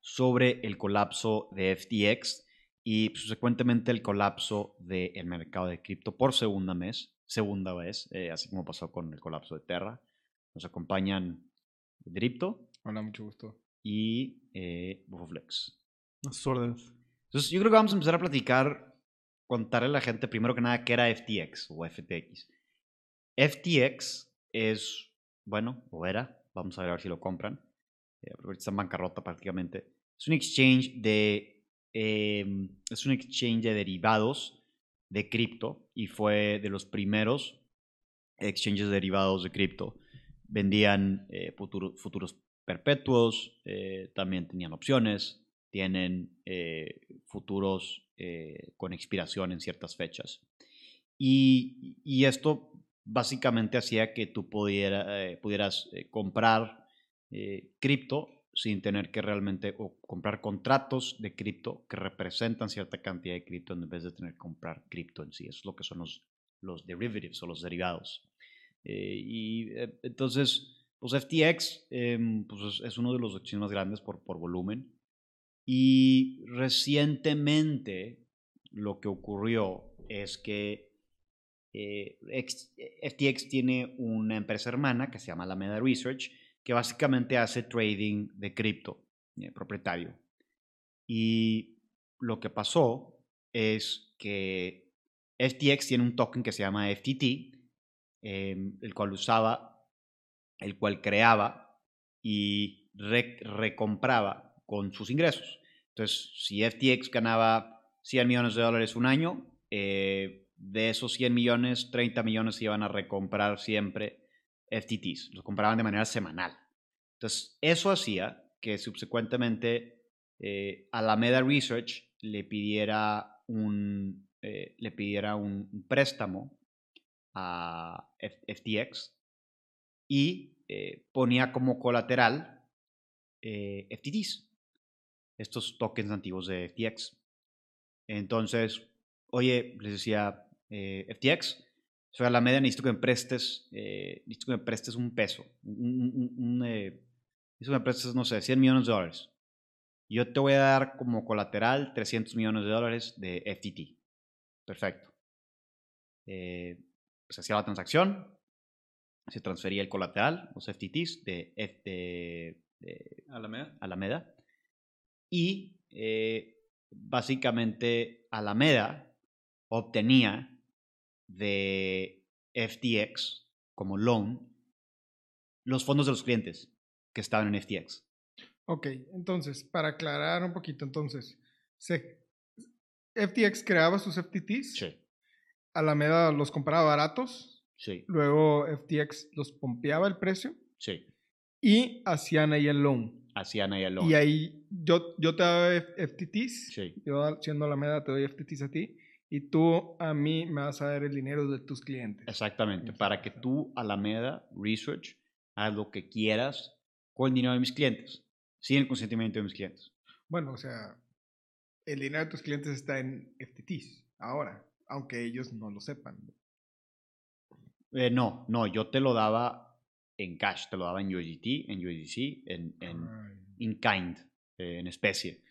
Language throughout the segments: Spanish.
sobre el colapso de FTX y subsecuentemente el colapso del mercado de cripto por segunda mes, segunda vez, eh, así como pasó con el colapso de Terra. Nos acompañan Dripto. Hola, mucho gusto. Y eh, Bufoflex. sus órdenes. Entonces, yo creo que vamos a empezar a platicar, contarle a la gente primero que nada qué era FTX o FTX. FTX es, bueno, o era, vamos a ver si lo compran, eh, está en bancarrota prácticamente. Es un exchange de, em, es un exchange de derivados de cripto y fue de los primeros exchanges de derivados de cripto. Vendían eh, futuros perpetuos, eh, también tenían opciones, tienen futuros con expiración en ciertas fechas. Y, y esto básicamente hacía que tú pudiera, pudieras comprar eh, cripto sin tener que realmente comprar contratos de cripto que representan cierta cantidad de cripto en vez de tener que comprar cripto en sí. Eso es lo que son los, los derivatives o los derivados. Eh, y eh, entonces, pues FTX em, pues es, uno de los exchanges más grandes por, por volumen. Y recientemente lo que ocurrió es que FTX tiene una empresa hermana que se llama Alameda Research, que básicamente hace trading de cripto eh, propietario. Y lo que pasó es que FTX tiene un token que se llama FTT, em, el cual usaba, el cual creaba y recompraba con sus ingresos. Entonces, si FTX ganaba 100 millones de dólares un año, eh, de esos 100 millones, 30 millones se iban a recomprar siempre FTTs, los compraban de manera semanal. Entonces, eso hacía que subsecuentemente eh, Alameda Research le pidiera un, eh, le pidiera un, préstamo a FTX y eh, ponía como colateral FTTs, estos tokens antiguos de FTX. Entonces, oye, les decía FTX, soy Alameda, necesito que me prestes, eh, necesito que me prestes un peso, un, eh, necesito que me prestes, no sé, 100 millones de dólares. Yo te voy a dar como colateral 300 millones de dólares de FTT. Perfecto. Eh, se hacía la transacción, se transfería el colateral, los FTTs de, de, Alameda. Alameda. Y básicamente Alameda obtenía de FTX como loan los fondos de los clientes que estaban en FTX. Ok, entonces, para aclarar un poquito, entonces, FTX creaba sus FTTs. Sí. Alameda los compraba baratos. Sí. Luego FTX los pompeaba el precio. Sí. Y hacían ahí el loan. Hacían ahí el loan. Y ahí yo, yo te daba FTTs. Sí. Yo siendo Alameda te doy FTTs a ti y tú a mí me vas a dar el dinero de tus clientes. Exactamente, para que tú, Alameda Research, hagas lo que quieras con el dinero de mis clientes, sin el consentimiento de mis clientes. Bueno, o sea, el dinero de tus clientes está en FTTs ahora, aunque ellos no lo sepan. Eh, no, no, yo te lo daba en cash, te lo daba en USDT, en USDC, en, en in kind, eh, en especie.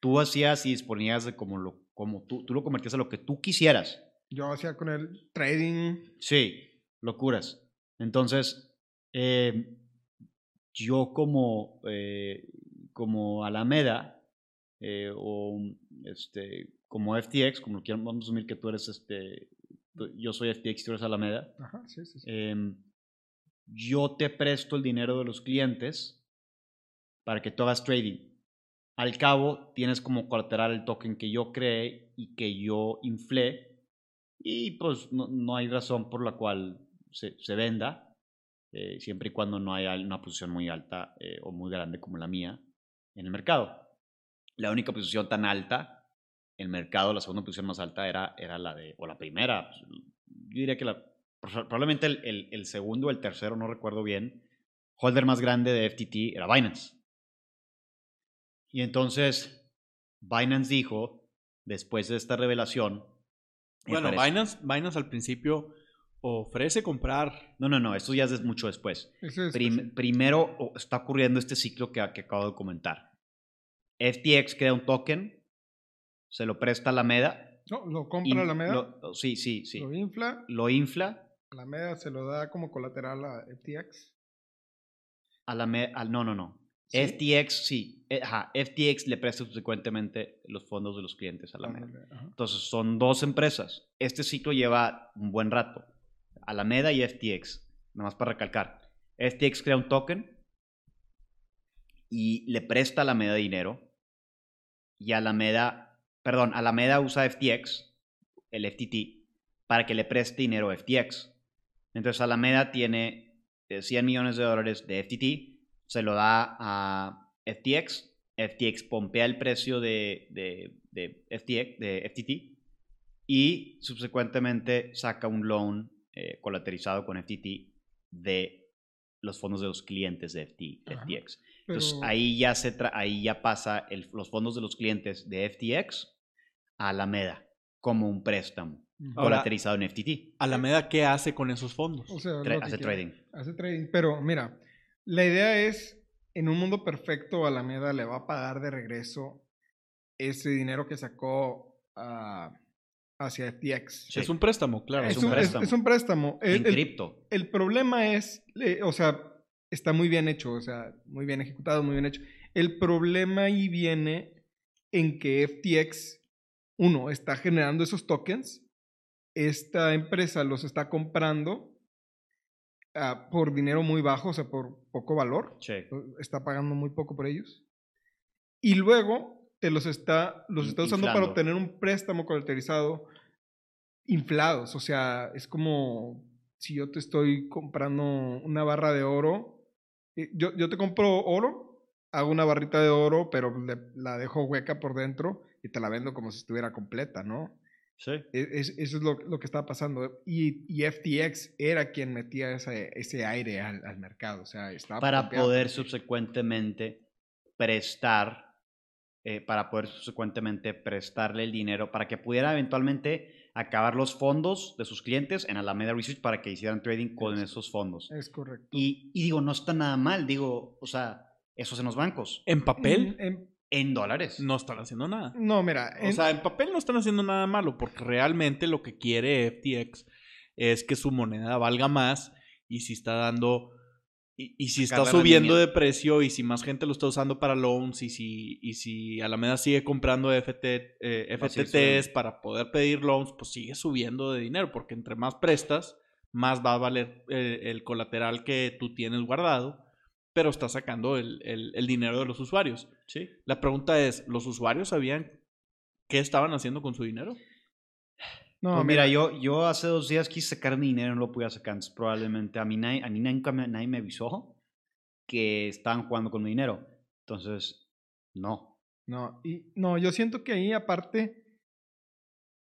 Tú hacías y disponías de como lo como tú, tú lo convertías a lo que tú quisieras. Yo hacía con el trading. Sí, locuras. Entonces, eh, yo como, eh, como Alameda eh, o este, como FTX, como vamos a asumir que tú eres este, yo soy FTX y tú eres Alameda. Ajá, sí, sí, em, yo te presto el dinero de los clientes para que tú hagas trading al cabo tienes como colateral el token que yo creé y que yo inflé y pues no, hay razón por la cual se, venda, eh, siempre y cuando no haya una posición muy alta eh, o muy grande como la mía en el mercado. la única posición tan alta, el mercado, la segunda posición más alta era, era la de, o la primera, pues, yo diría que la, probablemente el, el, el segundo o el tercero, no recuerdo bien, holder más grande de FTT era Binance. Y entonces Binance dijo, después de esta revelación... Bueno, Binance, Binance al principio ofrece comprar. No, no, no, esto ya es mucho después. primero está ocurriendo este ciclo que, que, acabo de comentar. FTX crea un token, se lo presta a la MEDA. No, lo compra la MEDA. sí, sí, sí. Lo infla. Lo infla. La MEDA se lo da como colateral a FTX. A la MEDA, no, no, FTX, sí. Eh, ajá, FTX le presta subsecuentemente los fondos de los clientes a la MEDA. Entonces, son dos empresas. Este ciclo lleva un buen rato. Alameda y FTX. Nada más para recalcar. FTX crea un token y le presta a Alameda dinero. Y Alameda, perdón, Alameda usa FTX, el FTT, para que le preste dinero a FTX. Entonces Alameda tiene 100 eh, millones de dólares de FTT se lo da a FTX. FTX pompea el precio de, de, FTX, de FTT y subsecuentemente saca un loan eh, colateralizado con FTT de los fondos de los clientes de FTX. Entonces ahí ya, se ahí ya pasa los fondos de los clientes de FTX a Alameda como un préstamo colateralizado en FTT. ¿Alameda qué hace con esos fondos? hace trading. Hace trading, pero mira, la idea es, en un mundo perfecto, Alameda le va a pagar de regreso ese dinero que sacó ah, hacia FTX. Es un préstamo, claro. Es, un, préstamo. Es, un préstamo. en cripto. El, problema es, o sea, está muy bien hecho, o sea, muy bien ejecutado, muy bien hecho. El problema ahí viene en que FTX, uno, está generando esos tokens, esta empresa los está comprando Ah, por dinero muy bajo, o sea, por poco valor. Está pagando muy poco por ellos. Y luego te los está, los está usando para obtener un préstamo colateralizado inflados. O sea, es como si yo te estoy comprando una barra de oro. Eh, yo, yo te compro oro, hago una barrita de oro, pero la dejo hueca por dentro y te la vendo como si estuviera completa, ¿no? Sí. E, eso es lo, que estaba pasando. Y, y, FTX era quien metía ese, ese aire al, mercado. O sea, estaba para poder subsecuentemente prestar, eh, para poder subsecuentemente prestarle el dinero, para que pudiera eventualmente acabar los fondos de sus clientes en Alameda Research para que hicieran trading con esos fondos. Es correcto. Y, y, digo, no está nada mal, digo, o sea, eso en los bancos. En papel. en, en dólares. No están haciendo nada. No, mira. O sea, en papel no están haciendo nada malo, porque realmente lo que quiere FTX es que su moneda valga más y si está dando. Y, si está subiendo de precio y si más gente lo está usando para loans y si, y si Alameda sigue comprando FT, eh, FTTs para poder pedir loans, pues sigue subiendo de dinero, porque entre más prestas, más va a valer eh, el colateral que tú tienes guardado pero está sacando el, el, dinero de los usuarios. Sí. La pregunta es, ¿los usuarios sabían qué estaban haciendo con su dinero? No, pues mira, yo, yo hace dos días quise sacar mi dinero y no lo pude sacar. probablemente a mí, nadie, a mí nunca me, nadie me avisó que estaban jugando con mi dinero. Entonces, no. No, y, no, yo siento que ahí aparte,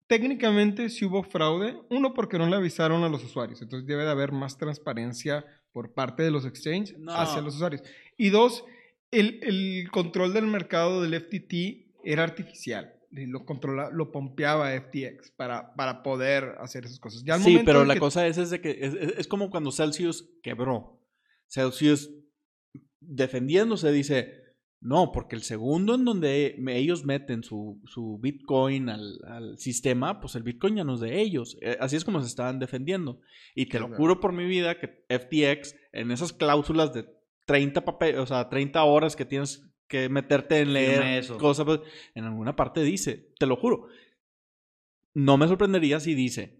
técnicamente sí hubo fraude. Uno, porque no le avisaron a los usuarios. Entonces debe de haber más transparencia por parte de los exchanges hacia los usuarios. Y dos, el, el, control del mercado del FTT era artificial. Lo controla, lo pompeaba FTX para, para poder hacer esas cosas. sí, pero la cosa es, es de que es, es, como cuando Celsius quebró. Celsius defendiéndose dice, no, porque el segundo en donde ellos meten su, su Bitcoin al, al, sistema, pues el Bitcoin ya no es de ellos. Eh, así es como se estaban defendiendo. Y te lo juro por mi vida que FTX, en esas cláusulas de 30 papel, o sea, 30 horas que tienes que meterte en leer cosas, pues, en alguna parte dice, te lo juro. No me sorprendería si dice,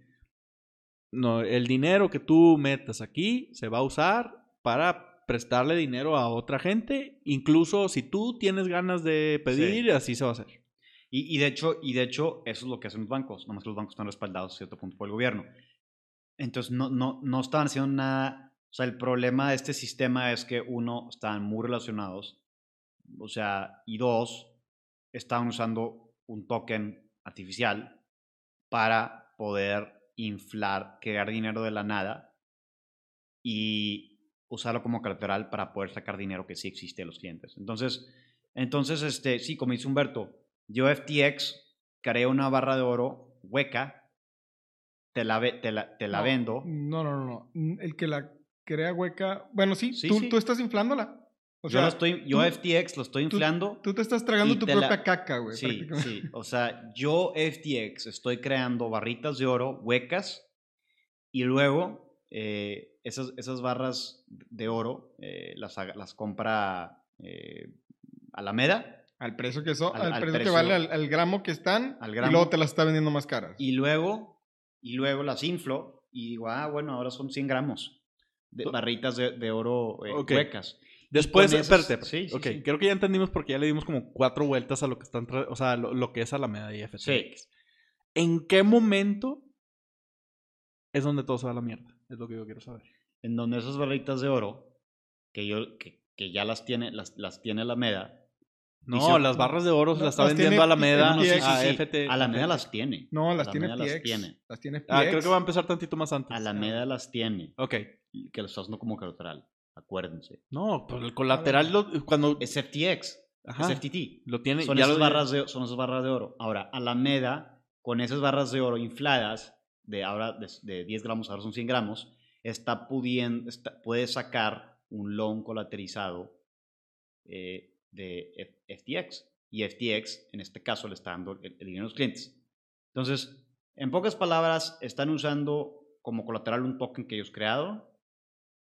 no, el dinero que tú metas aquí se va a usar para prestarle dinero a otra gente, incluso si tú tienes ganas de pedir, así se va a hacer. Y, y, de hecho, y de hecho, eso es lo que hacen los bancos, nomás que los bancos están respaldados a cierto punto por el gobierno. Entonces, no, no, no estaban haciendo nada. O sea, el problema de este sistema es que, uno, están muy relacionados. O sea, y dos, estaban usando un token artificial para poder inflar, crear dinero de la nada y usarlo como colateral para poder sacar dinero que sí existe de los clientes. Entonces, entonces este, sí, como dice Humberto, yo FTX creé una barra de oro hueca, te la, te la, te la No, vendo. No, no, no, no. El que la crea hueca. Bueno, sí, Sí, tú, sí. tú estás inflándola. O yo lo estoy, yo tú- FTX lo estoy inflando. Tú te estás tragando tu la- propia caca, güey. Sí, sí. O sea, yo FTX estoy creando barritas de oro huecas y luego eh, esas, esas barras de oro eh, las, las compra eh, Alameda Al precio que son, Al- precio, que vale, al, al gramo que están, Al y luego te las está vendiendo más caras. y luego, y luego las inflo y digo, ah, bueno, ahora son 100 gramos de barritas de, de oro eh, huecas. Después, esas- espérate. sí, sí, ok, sí. creo que ya entendimos porque ya le dimos como cuatro vueltas a lo que están, o sea, lo, lo que es Alameda y FTX. Sí. ¿En qué momento es donde todo se va a la mierda? Es lo que yo quiero saber. En donde esas barritas de oro, que, yo, que, que ya las tiene, las, las tiene Alameda, No, las barras de oro se No, las está las vendiendo Alameda No, no, sí, sí, a sí. FT. Alameda las tiene. no, las tiene Alameda FTX. las tiene. Las tiene FTX. Ah, creo que va a empezar tantito más antes. Alameda las tiene. Ok. Que lo está haciendo como colateral. Acuérdense. No, pues el colateral lo- cuando... Es FTX. Ajá, Es FTT. lo tiene... Son ya esas, lo- barras de, son esas barras de oro. Ahora, Alameda, con esas barras de oro infladas, de ahora de, de 10 gramos, ahora son 100 gramos, está pudiendo, está- puede sacar un loan colateralizado eh, de FTX. Y FTX, en este caso, le está dando el, el dinero a los clientes. Entonces, en pocas palabras, están usando como colateral un token que ellos crearon,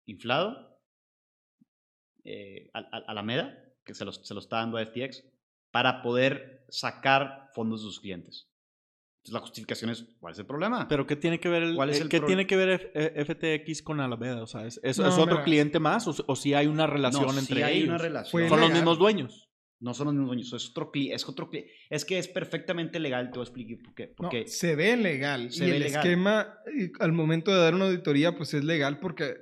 inflado, eh, al- al- Alameda, que se los, se lo está dando a FTX, para poder sacar fondos de sus clientes. Entonces, la justificación es, ¿cuál es el problema? Pero ¿qué tiene que ver el, ¿Cuál es eh, el qué tiene que ver F- eh, FTX con Alameda? O sea, ¿es, es- No, es otro mira. cliente más o, o si hay una relación no, sí entre hay ellos? una relación. Son los mismos dueños. No son los mismos dueños, es otro cliente. Es, otro cli- es que es perfectamente legal, te voy a explicar por qué. No, Porque se ve legal. Se y ve el legal. esquema, al momento de dar una auditoría, pues es legal porque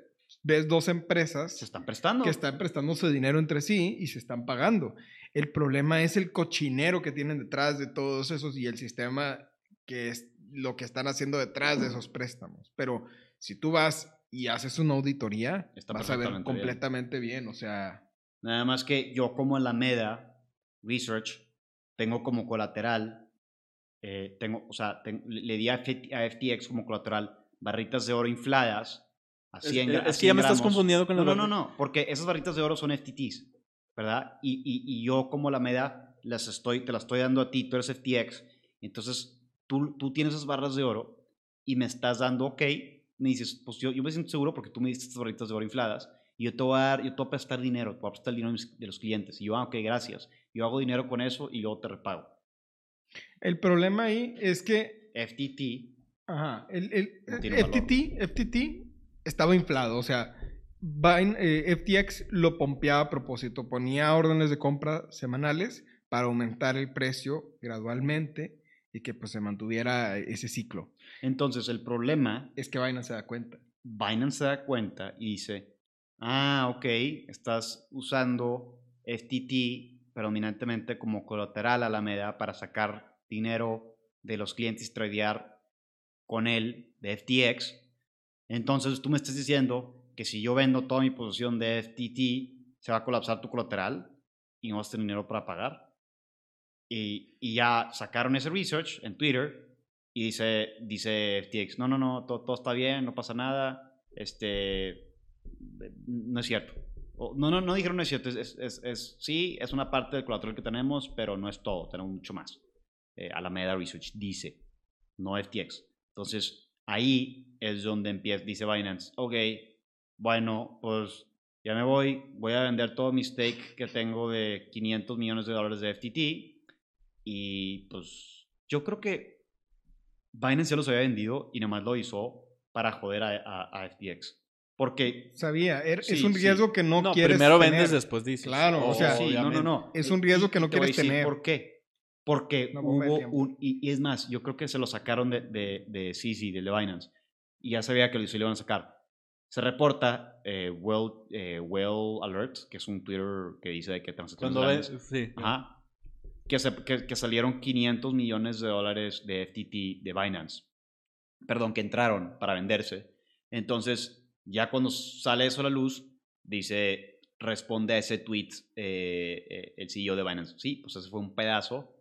ves dos empresas se están prestando. que están prestándose dinero entre sí y se están pagando. El problema es el cochinero que tienen detrás de todos esos y el sistema que es lo que están haciendo detrás de esos préstamos. Pero si tú vas y haces una auditoría, Está vas a ver bien. completamente bien. O sea, Nada más que yo como Alameda Research tengo como colateral, eh, tengo, o sea, ten- le di a, FT a FTX como colateral barritas de oro infladas. A Es, 100 es- a es que ya 100 me estás confundiendo con No, la no, no, no, porque esas barritas de oro son FTTs, ¿verdad? Y, y, y yo como Alameda las estoy, te las estoy dando a ti, tú eres FTX, entonces tú, tú tienes esas barras de oro y me estás dando, ok, me dices, pues yo, yo me siento seguro porque tú me diste estas barritas de oro infladas y yo te voy a dar, yo te voy a prestar dinero, te voy a prestar el dinero de los clientes. Y yo, ah, ok, gracias. Yo hago dinero con eso y luego te repago. el problema ahí es que FTT, Ajá, el, el- No. FTT, FTT estaba inflado, o sea, Vine, eh, FTX lo pompeaba a propósito, ponía órdenes de compra semanales para aumentar el precio gradualmente y que pues se mantuviera ese ciclo. entonces el problema, Es que Binance se da cuenta. Binance se da cuenta y dice, ah, ok, estás usando FTT predominantemente como colateral a Alameda para sacar dinero de los clientes y tradear con él de FTX. Entonces tú me estás diciendo que si yo vendo toda mi posición de FTT, se va a colapsar tu colateral y no vas a tener dinero para pagar. Y, y ya sacaron ese research en Twitter y dice, dice FTX, no, no, no, todo, todo está bien, no pasa nada, este, no es cierto. O, no, no, no dijeron no es cierto, es, es, es, sí, es una parte del colateral que tenemos, pero no es todo, tenemos mucho más. Eh, Alameda Research dice, no FTX. Entonces, ahí es donde empieza, dice Binance, ok, bueno, pues ya me voy, voy a vender todo mi stake que tengo de 500 millones de dólares de FTT y pues yo creo que Binance ya los había vendido y nomás lo hizo para joder a, a- a FTX. Porque Sabía, er- es Sí, un sí. riesgo que no, No, quieres primero tener. vendes, después dices. Claro, o sea, sí, no, no, no. Es un riesgo y- que no te voy a quieres decir tener. ¿Por qué? Porque de hubo un... Y, y es más, yo creo que se lo sacaron de, de, de CZ, de Binance. Y ya sabía que lo, se lo iban a sacar. Se reporta eh, well, eh, well Alert, que es un Twitter que dice de que transacciones Cuando ves, sí. Ajá. Que, se- que- que salieron 500 millones de dólares de FTT de Binance. Perdón, que entraron para venderse. Entonces, ya cuando sale eso a la luz, dice, responde a ese tweet eh, eh, el CEO de Binance. Sí, pues ese fue un pedazo,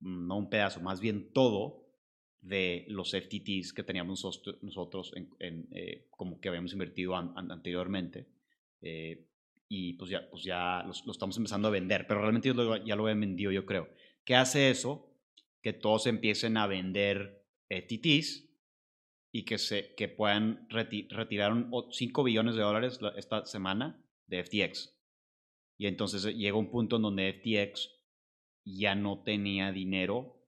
mm, no un pedazo, más bien todo de los FTTs que teníamos nosotros- en, en, eh, como que habíamos invertido an- an- anteriormente. Eh, y pues ya, pues ya lo, estamos empezando a vender, pero realmente yo ya lo he vendido, yo creo. ¿Qué hace eso? Que todos empiecen a vender FTTs y que, se, que puedan reti- retirar 5 billones de dólares la- esta semana de FTX. Y entonces eh, llega un punto en donde FTX ya no tenía dinero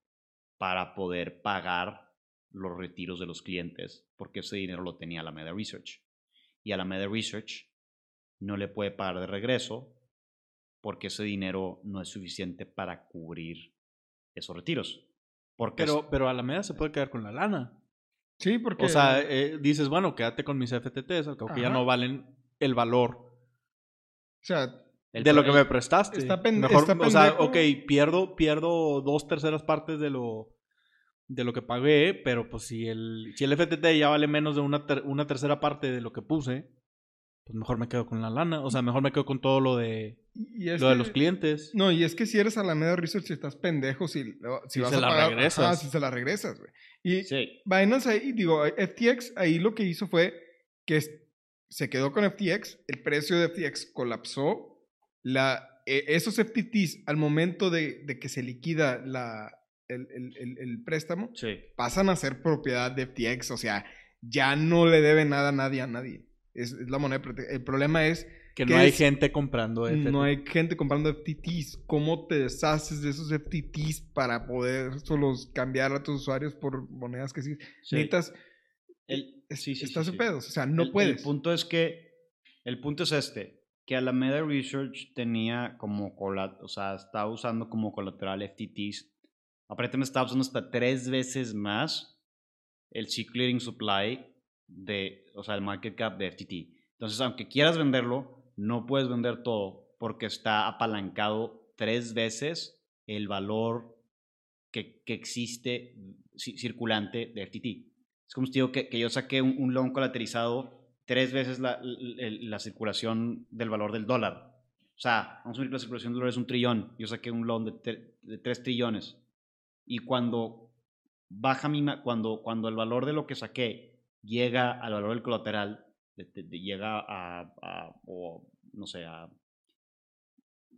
para poder pagar los retiros de los clientes, porque ese dinero lo tenía Alameda Research. Y Alameda Research no le puede pagar de regreso porque ese dinero no es suficiente para cubrir esos retiros. Porque Pero, pero Alameda se puede quedar con la lana. Sí, porque... O sea, eh, dices, bueno, quédate con mis FTTs, al cabo que ya no valen el valor o sea, el de lo que me prestaste. está pen- Mejor, está o sea, ok, pierdo, pierdo dos terceras partes de lo, de lo que pagué, pero pues si el, si el FTT ya vale menos de una, ter- una tercera parte de lo que puse, pues mejor me quedo con la lana. O sea, mejor me quedo con todo lo de, y lo de los clientes. No, y es que si eres Alameda Research estás pendejo si, si Si vas se a la pagar... regresas. Ajá, si se la regresas, güey. Y Sí, Binance ahí, digo, FTX ahí lo que hizo fue que se quedó con FTX, el precio de FTX colapsó, la, e- esos FTTs al momento de, de que se liquida la, el, el- el- el préstamo, sí. pasan a ser propiedad de FTX, o sea, ya no le debe nada a nadie a nadie. Es, es la moneda. El problema es Que ¿Qué no hay es? gente comprando FTT. no hay gente comprando FTTs. ¿Cómo te deshaces de esos FTTs para poder solo cambiar a tus usuarios por monedas que sí? sí. Necesitas. El- sí, sí, estás sí, pedos. O sea, no el, puedes. El punto es que, el punto es este, que Alameda Research tenía como colateral, o sea, estaba usando como colateral FTTs. Aparentemente estaba usando hasta tres veces más el C clearing supply de, o sea, el market cap de FTT. Entonces, aunque quieras venderlo, no puedes vender todo porque está apalancado tres veces el valor que, que existe ci- circulante de FTT. Es como si digo que, que yo saqué un, un loan colateralizado tres veces la, la- la circulación del valor del dólar. O sea, vamos a ver que la circulación del dólar es un trillón. Yo saqué un loan de, de tres trillones. Y cuando baja mi, cuando, cuando el valor de lo que saqué llega al valor del colateral, de- de- de- llega a, a- o no sé, a,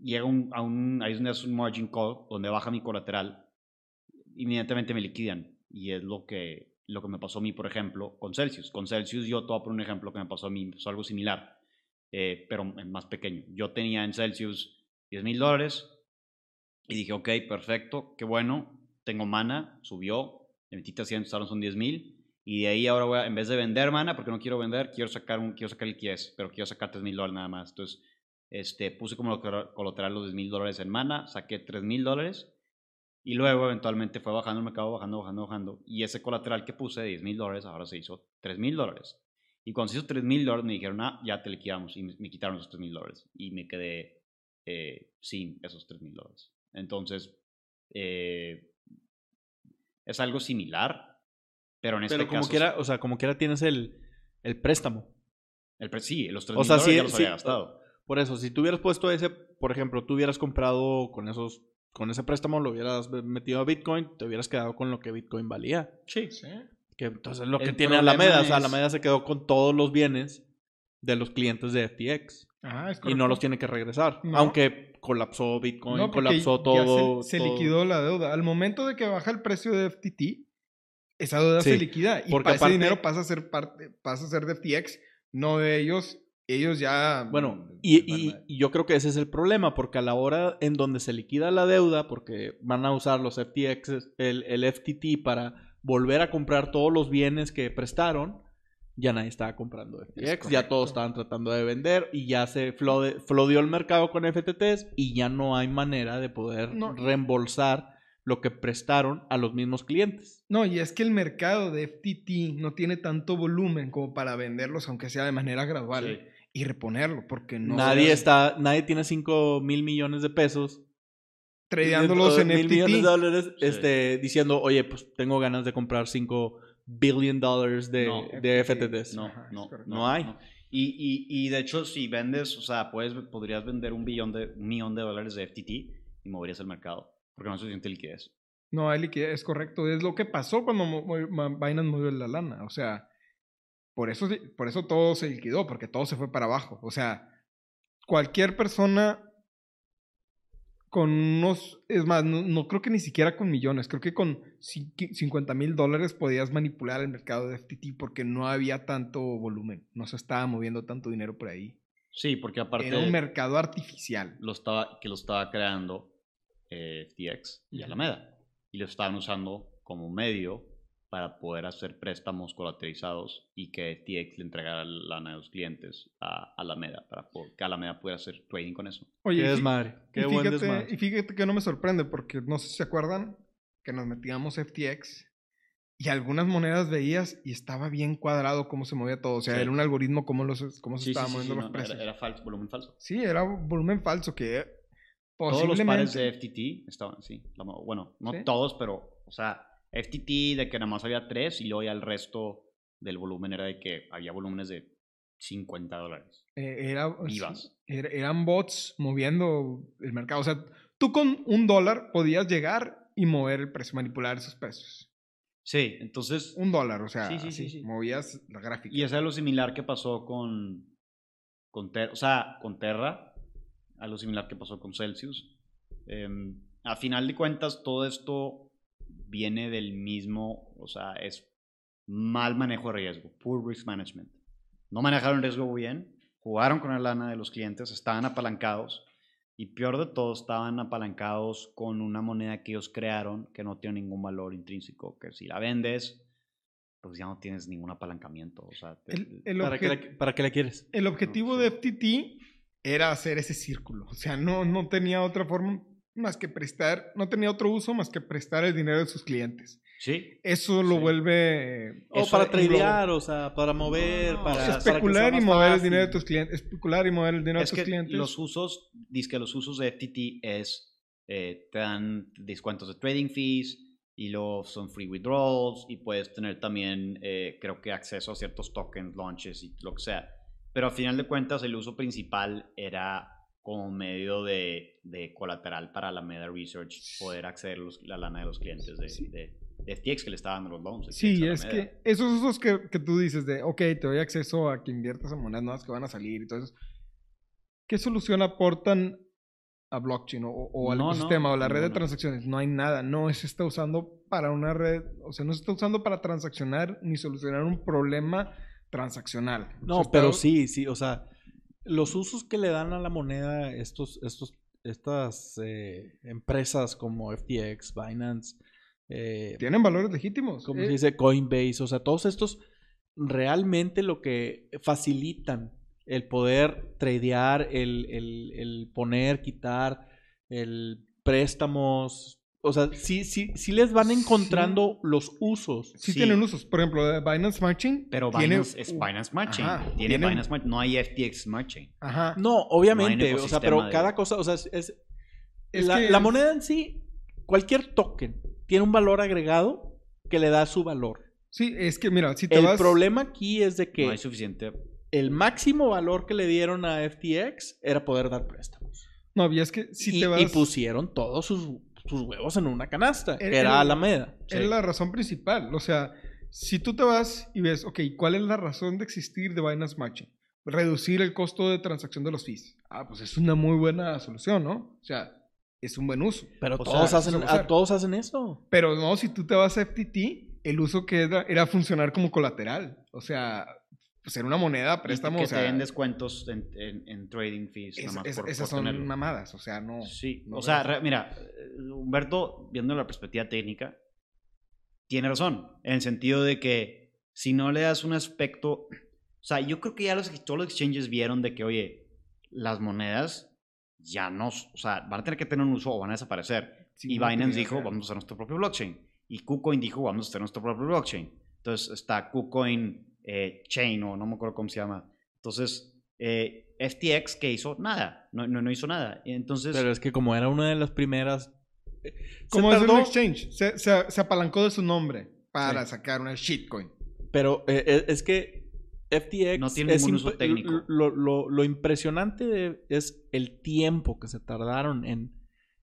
llega un- a un, ahí es donde es un margin call, donde baja mi colateral, inmediatamente me liquidan. Y es lo que, lo que me pasó a mí, por ejemplo, con Celsius. Con Celsius yo a poner un ejemplo que me pasó a mí, pasó algo similar, eh, pero más pequeño. Yo tenía en Celsius 10 mil dólares y dije, ok, perfecto, qué bueno, tengo mana, subió, metí 300, ahora son 10 mil. Y de ahí ahora voy a, en vez de vender mana, porque no quiero vender, quiero sacar, un, quiero sacar liquidez, pero quiero sacar 3 mil dólares nada más. Entonces, este, puse como colateral los 10 mil dólares en mana, saqué 3 mil dólares y luego eventualmente fue bajando el mercado, bajando, bajando, bajando. Y ese colateral que puse de 10 mil dólares ahora se hizo 3 mil dólares. Y cuando se hizo 3 mil dólares me dijeron, ah, ya te liquidamos. Y me, me quitaron esos 3 mil dólares. Y me quedé eh, sin esos 3 mil dólares. Entonces, eh, es algo similar, pero en este Pero como caso... quiera, o sea, como quiera tienes el, el préstamo. El pre- sí, los 3 O sea, sí- ya los sí, había gastado. Por eso, si tú hubieras puesto ese, por ejemplo, tú hubieras comprado con esos, con ese préstamo, lo hubieras metido a Bitcoin, te hubieras quedado con lo que Bitcoin valía. Sí. Sí. Que entonces lo que El tiene Alameda, o sea, es- Alameda se quedó con todos los bienes de los clientes de FTX Ajá, es y no los tiene que regresar. No. Aunque colapsó Bitcoin, No, colapsó ya todo. Se, se todo. liquidó la deuda. Al momento de que baja el precio de FTT, esa deuda se liquida. Y porque ese dinero pasa a ser parte, pasa a ser de FTX, no de ellos. Ellos ya. Bueno, mm, y, y- yo creo que ese es el problema, porque a la hora en donde se liquida la deuda, porque van a usar los FTX, el, el FTT para volver a comprar todos los bienes que prestaron, ya nadie estaba comprando FTX, ya todos estaban tratando de vender y ya se flode- flodeó el mercado con FTTs y ya no hay manera de poder No. reembolsar lo que prestaron a los mismos clientes. No, y es que el mercado de FTT no tiene tanto volumen como para venderlos, aunque sea de manera gradual, Sí. y reponerlo, porque no. nadie está, nadie tiene 5 mil millones de pesos tradeándolos en mil millones de FTT. dólares Sí. este, diciendo, oye, pues tengo ganas de comprar 5 billion dollars de, No. de FTTs. No, Ajá, no. No hay. Y, y, y de hecho, si vendes, o sea, puedes, podrías vender un billón de, un millón de dólares de FTT y moverías el mercado. Porque no es suficiente liquidez. No hay liquidez, es correcto. Es lo que pasó cuando Binance movió la lana. O sea, por eso, se- por eso todo se liquidó, porque todo se fue para abajo. O sea, cualquier persona con unos, es más, no, no creo que ni siquiera con millones, creo que con cinqui- 50 mil dólares podías manipular el mercado de FTT porque no había tanto volumen, no se estaba moviendo tanto dinero por ahí. Sí, porque aparte Era un mercado artificial. lo estaba, que lo estaba creando eh, FTX y. Alameda. Y lo estaban usando como medio para poder hacer préstamos colateralizados y que FTX le entregara la lana a los clientes a Alameda para que Alameda pudiera hacer trading con eso. Oye, Qué desmadre. Qué y buen fíjate, desmadre. y fíjate que no me sorprende porque no sé si se acuerdan que nos metíamos FTX y algunas monedas veías y estaba bien cuadrado cómo se movía todo. O sea, Sí. era un algoritmo cómo, los, cómo se Sí, sí, estaban sí, moviendo sí, los no, precios. era, era falso, volumen falso. Sí, era volumen falso que Todos los pares de FTT estaban mo- Bueno, no ¿Sí? todos, pero, o sea, FTT de que nada más había tres y luego ya el resto del volumen era de que había volúmenes de 50 dólares. eh, era, Vivas. era- eran bots moviendo el mercado. O sea, tú con un dólar podías llegar y mover el precio, manipular esos precios. Sí, entonces... Un dólar, o sea, Sí, sí, así, sí, sí. movías la gráfica. Y eso es lo similar que pasó con, con Terra, o sea, con Terra, a lo similar que pasó con Celsius. Em, a final de cuentas, todo esto viene del mismo, o sea, es mal manejo de riesgo, poor risk management. No manejaron el riesgo bien, jugaron con la lana de los clientes, estaban apalancados y peor de todo, estaban apalancados con una moneda que ellos crearon que no tiene ningún valor intrínseco, que si la vendes, pues ya no tienes ningún apalancamiento. O sea, te- El, el ¿Para, qué la, ¿Para qué la quieres? El objetivo No, de. FTT era hacer ese círculo. O sea, no, no tenía otra forma más que prestar, no tenía otro uso más que prestar el dinero de sus clientes. sí, Eso lo Sí. vuelve... O para tradear, o sea, para mover, No, para, sea, para especular y mover el dinero de tus clientes. Especular y mover el dinero es de tus que clientes. los usos, dice que los usos de FTT es, eh, te dan descuentos de trading fees y luego son free withdrawals y puedes tener también, eh, creo que acceso a ciertos tokens, launches y lo que sea. Pero al final de cuentas el uso principal era como medio de, de colateral para la Meta Research poder acceder los- la lana de los clientes de, Sí. de, de FTX que le estaban dando los loans. de Sí, es que esos usos que, que tú dices de, ok, te doy acceso a que inviertas en monedas nuevas que van a salir y todo eso. ¿Qué solución aportan a blockchain o, o al No, no, ecosistema o la red de ninguna. transacciones? No hay nada. No se está usando para una red, o sea, no se está usando para transaccionar ni solucionar un problema transaccional. No, pero está- sí, sí, o sea, los usos que le dan a la moneda estos, estos, estas eh, empresas como FTX, Binance, eh, Tienen valores legítimos. como Eh, se dice Coinbase, o sea, todos estos realmente lo que facilitan el poder tradear, el, el, el poner, quitar, el préstamos, o sea, sí, sí, sí les van Sí. encontrando los usos. sí, sí. tienen usos. Por ejemplo, de Binance Smart Chain. Pero tiene Binance es Binance Smart Chain. Ajá, Tiene tiene- Binance Smart, no hay FTX Smart Chain. Ajá. No, obviamente, o sea, pero de- cada cosa, o sea, es, es- Es la, que la es- moneda en sí, cualquier token tiene un valor agregado que le da su valor. Sí, es que mira, si te El vas. problema aquí es de que No hay suficiente. el máximo valor que le dieron a FTX era poder dar préstamos. No, y es que si y, te vas. y pusieron todos sus, sus huevos en una canasta, que El- era el- Alameda. Es la razón principal. O sea, si tú te vas y ves, ok, ¿cuál es la razón de existir de Binance Smart Chain? Reducir el costo de transacción de los fees. Ah, pues es una muy buena solución, ¿no? O sea, es un buen uso. Pero O todos, sea, hacen, a- todos hacen eso. Pero no, si tú te vas a FTT, el uso que era, era funcionar como colateral. O sea, ser una moneda, préstamo, que o sea, te den descuentos en, en- en trading fees. es- es- por- esas por son tenerlo. mamadas. O sea, no. Sí, no o sea, re- mira, Humberto, viendo la perspectiva técnica, tiene razón, en el sentido de que si no le das un aspecto, o sea, yo creo que ya los, todos los exchanges vieron de que, oye, las monedas ya no, o sea, van a tener que tener un uso o van a desaparecer. Sí, y no Binance dijo, vamos a hacer nuestro propio blockchain. Y KuCoin dijo, vamos a hacer nuestro propio blockchain. Entonces está KuCoin eh, Chain o no me acuerdo cómo se llama. Entonces, eh, FTX, ¿qué hizo? Nada, no, no, no hizo nada. Entonces, Pero es que como era una de las primeras Como se es un exchange, se, se- se apalancó de su nombre para Sí. sacar una shitcoin. pero eh, eh, es que FTX No tiene es ningún uso técnico. Lo, lo- lo impresionante de- es el tiempo que se tardaron en,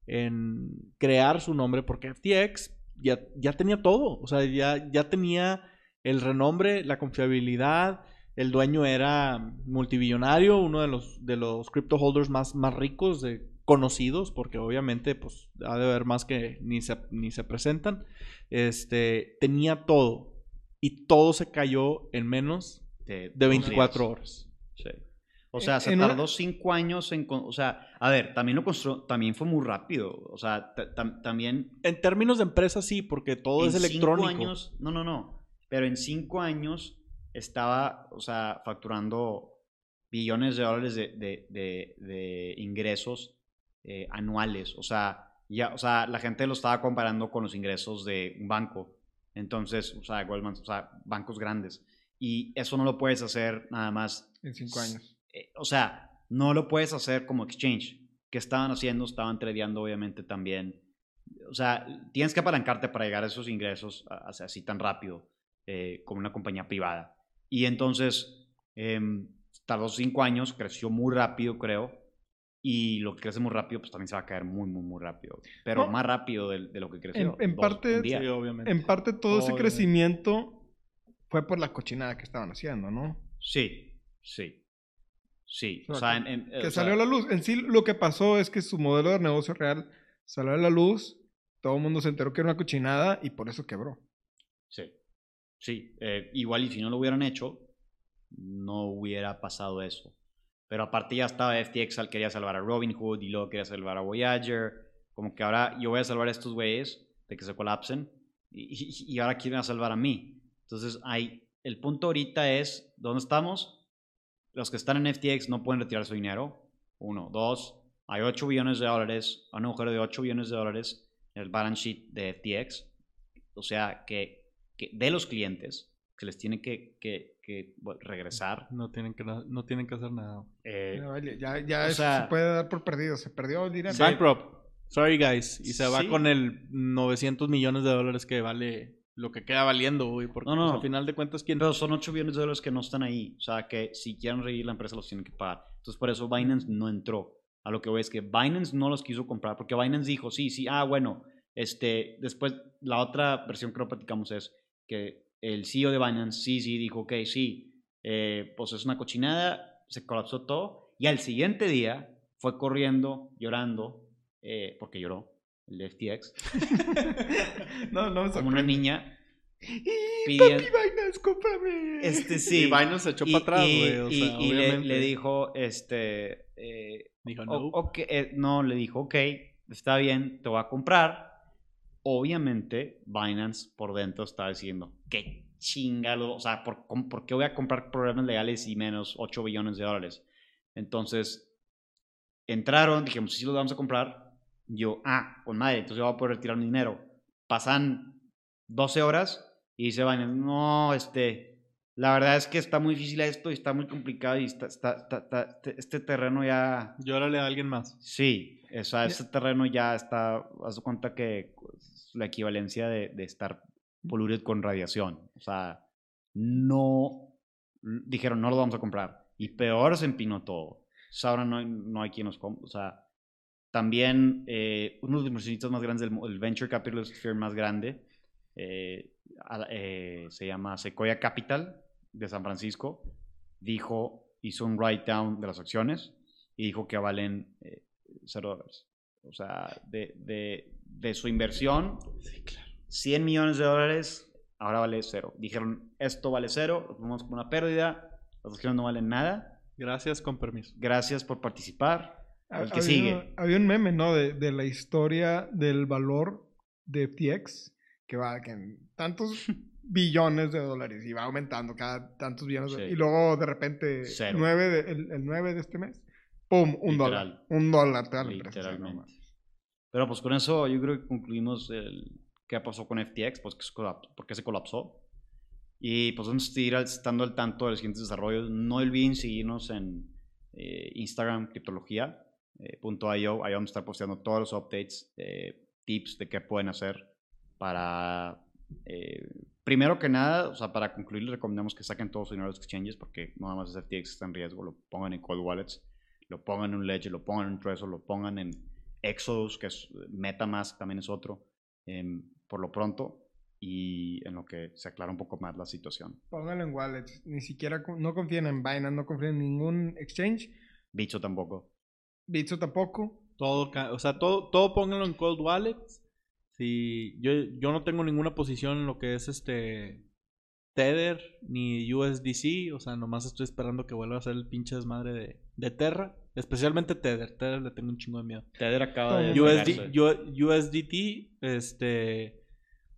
en crear su nombre, porque FTX ya, ya tenía todo. O sea, ya, ya tenía el renombre, la confiabilidad. El dueño era multibillonario, uno de los, de los crypto holders más, más ricos de, conocidos, porque obviamente pues ha de haber más que ni se, ni se presentan. Este, tenía todo. Y todo se cayó en menos De, de dos 24 días. horas. Sí. O sea, En- se una- tardó cinco años en... O sea, a ver, también lo construyó, también fue muy rápido. O sea, ta- tam- también... En términos de empresa, sí, porque todo en es cinco electrónico. años, no, no, no. Pero en cinco años estaba, o sea, facturando billones de dólares de, de- de- de ingresos eh, anuales. O sea, ya, o sea, la gente lo estaba comparando con los ingresos de un banco. Entonces, o sea, Goldman, o sea, bancos grandes. Y eso no lo puedes hacer nada más En cinco años. eh, o sea, no lo puedes hacer como exchange. ¿Qué estaban haciendo? Estaban tradeando, obviamente, también. O sea, tienes que apalancarte para llegar a esos ingresos así tan rápido eh, como una compañía privada. Y entonces, em, tardó cinco años, creció muy rápido, creo. Y lo que crece muy rápido, pues también se va a caer muy, muy, muy rápido. Pero No. más rápido de, de lo que creció. en Dos- parte- un día. Sí, obviamente. En parte todo ese crecimiento fue por la cochinada que estaban haciendo, ¿no? Sí, sí. Sí. O O sea, sea, en- en- que o salió a la luz. En sí, lo que pasó es que su modelo de negocio real salió a la luz, todo el mundo se enteró que era una cochinada y por eso quebró. Sí, sí. eh, igual y si no lo hubieran hecho, no hubiera pasado eso. Pero aparte ya estaba FTX, quería salvar a Robinhood y luego quería salvar a Voyager. Como que ahora yo voy a salvar a estos güeyes de que se colapsen y, y- y ahora quieren a salvar a mí. Entonces, hay, el punto ahorita es, ¿dónde estamos? Los que están en FTX no pueden retirar su dinero. Uno. Dos, hay 8 billones de dólares, un agujero de 8 billones de dólares en el balance sheet de FTX. O sea, que, que de los clientes que les tiene que, que- que, bueno, regresar. No tienen que, no tienen que hacer nada. eh, Ya, ya, ya o eso sea- se puede dar por perdido. Se perdió el dinero. Sí. Bankrupt. Sorry, guys. Y se va Sí. con el 900 millones de dólares que vale lo que queda valiendo, güey. Porque No, no, pues, al final de cuentas, ¿quién? pero son 8 billones de dólares que no están ahí. O sea, que si quieren reír la empresa los tienen que pagar. Entonces, por eso Binance no entró. A lo que voy es que Binance no los quiso comprar porque Binance dijo, sí, sí, ah, bueno, este, después la otra versión que no platicamos es que el CEO de Binance sí, sí, dijo, ok, sí, eh, pues es una cochinada, se colapsó todo. Y al siguiente día fue corriendo, llorando, eh, porque lloró, el de FTX, no, no, como una niña. ¡Y, pidiendo- papi Binance, cómprame! Este Y sí. Binance se echó Y- para atrás, y- güey. O y- sea, y le, dijo, este, eh, Dijo, no. eh, no, le dijo, ok, está bien, te voy a comprar. Obviamente, Binance por dentro estaba diciendo, qué chingalo, o sea, ¿por, por qué voy a comprar programas legales y menos 8 billones de dólares? Entonces, entraron, dijimos, sí, los vamos a comprar. Yo, ah, con madre, entonces yo voy a poder retirar mi dinero. Pasan 12 horas y dice Binance, no, este, la verdad es que está muy difícil esto y está muy complicado y está, está- está- está- este terreno ya, Llórale a alguien más. sí, o sea, este terreno ya está, haz cuenta que es la equivalencia de, de estar polluted con radiación. O sea, no, dijeron, no lo vamos a comprar. Y peor se empinó todo. O sea, ahora no hay, no hay quien nos compre. O sea, también eh, uno de los inversionistas más grandes, del, el venture capitalist firm más grande, eh, eh, se llama Sequoia Capital de San Francisco, dijo, hizo un write down de las acciones y dijo que valen dólares. O sea, de, de, de su inversión, 100 millones de dólares, ahora vale cero. Dijeron, esto vale cero, lo tomamos como una pérdida, las acciones no valen nada. Gracias, con permiso. Gracias por participar. El que había, sigue. Había un meme, ¿no? De, de la historia del valor de FTX, que va que en tantos billones de dólares y va aumentando cada tantos billones. de- Sí. y luego de repente, Cero. nueve de- el, el 9 de este mes, ¡pum! Un Literal. dólar. Un dólar la empresa. Literalmente. Pero pues con eso yo creo que concluimos el qué pasó con FTX, pues que se colapsó, por qué se colapsó. Y pues vamos a seguir estando al tanto de los siguientes desarrollos. No olviden seguirnos en eh, Instagram, criptología.io. Ahí vamos a estar posteando todos los updates. Eh, tips de qué pueden hacer para, eh, primero que nada, o sea, para concluir, les recomendamos que saquen todos su dinero de los exchanges porque nada más FTX está en riesgo, lo pongan en cold wallets, lo pongan en un Ledger, lo pongan en un Trezor, lo pongan en Exodus, que es MetaMask, también es otro, em, por lo pronto, y en lo que se aclara un poco más la situación. Pónganlo en wallets. Ni siquiera, no confíen en Binance, no confíen en ningún exchange. Bicho tampoco. Bitso tampoco. Todo, o sea, todo, todo pónganlo en cold wallets. Si yo, yo no tengo ninguna posición en lo que es este Tether ni USDC, o sea, nomás estoy esperando que vuelva a ser el pinche desmadre de, de Terra, especialmente Tether. Tether le tengo un chingo de miedo. Tether acaba de USD, USDT, este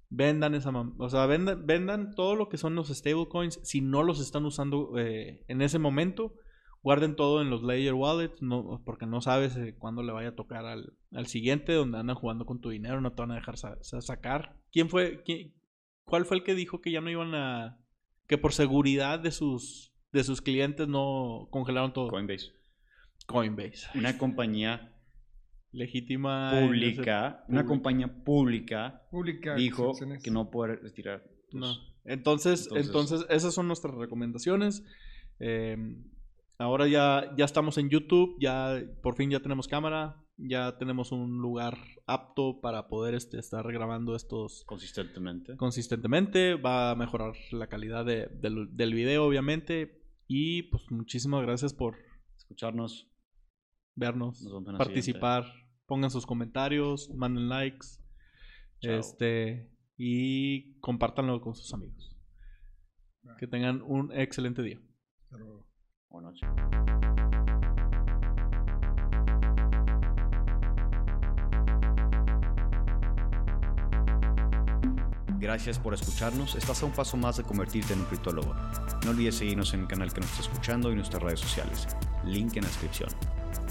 vendan esa mam- o sea, vendan, vendan todo lo que son los stablecoins si no los están usando eh, en ese momento. Guarden todo en los Ledger Wallets, no, porque no sabes eh, cuándo le vaya a tocar al, al siguiente, donde andan jugando con tu dinero, no te van a dejar sa- sa- sacar. ¿Quién fue? quién- ¿Cuál fue el que dijo que ya no iban a. que por seguridad de sus, de sus clientes no congelaron todo? Coinbase. Coinbase. Una compañía Legítima. pública, una compañía pública Pública. dijo acciones. que no puede retirar. No. Entonces, entonces- entonces, esas son nuestras recomendaciones. Eh, ahora ya, ya estamos en YouTube, ya por fin ya tenemos cámara, ya tenemos un lugar apto para poder este, estar grabando estos Consistentemente. consistentemente. Va a mejorar la calidad de- del, del video, obviamente. Y pues muchísimas gracias por Escucharnos. Vernos, participar. Pongan sus comentarios, manden likes. Chao. Este, y compártanlo con sus amigos. Que tengan un excelente día. Hasta luego. Buenas noches. Gracias por escucharnos. Estás a un paso más de convertirte en un criptólogo. No olvides seguirnos en el canal que nos está escuchando y nuestras redes sociales. Link en la descripción.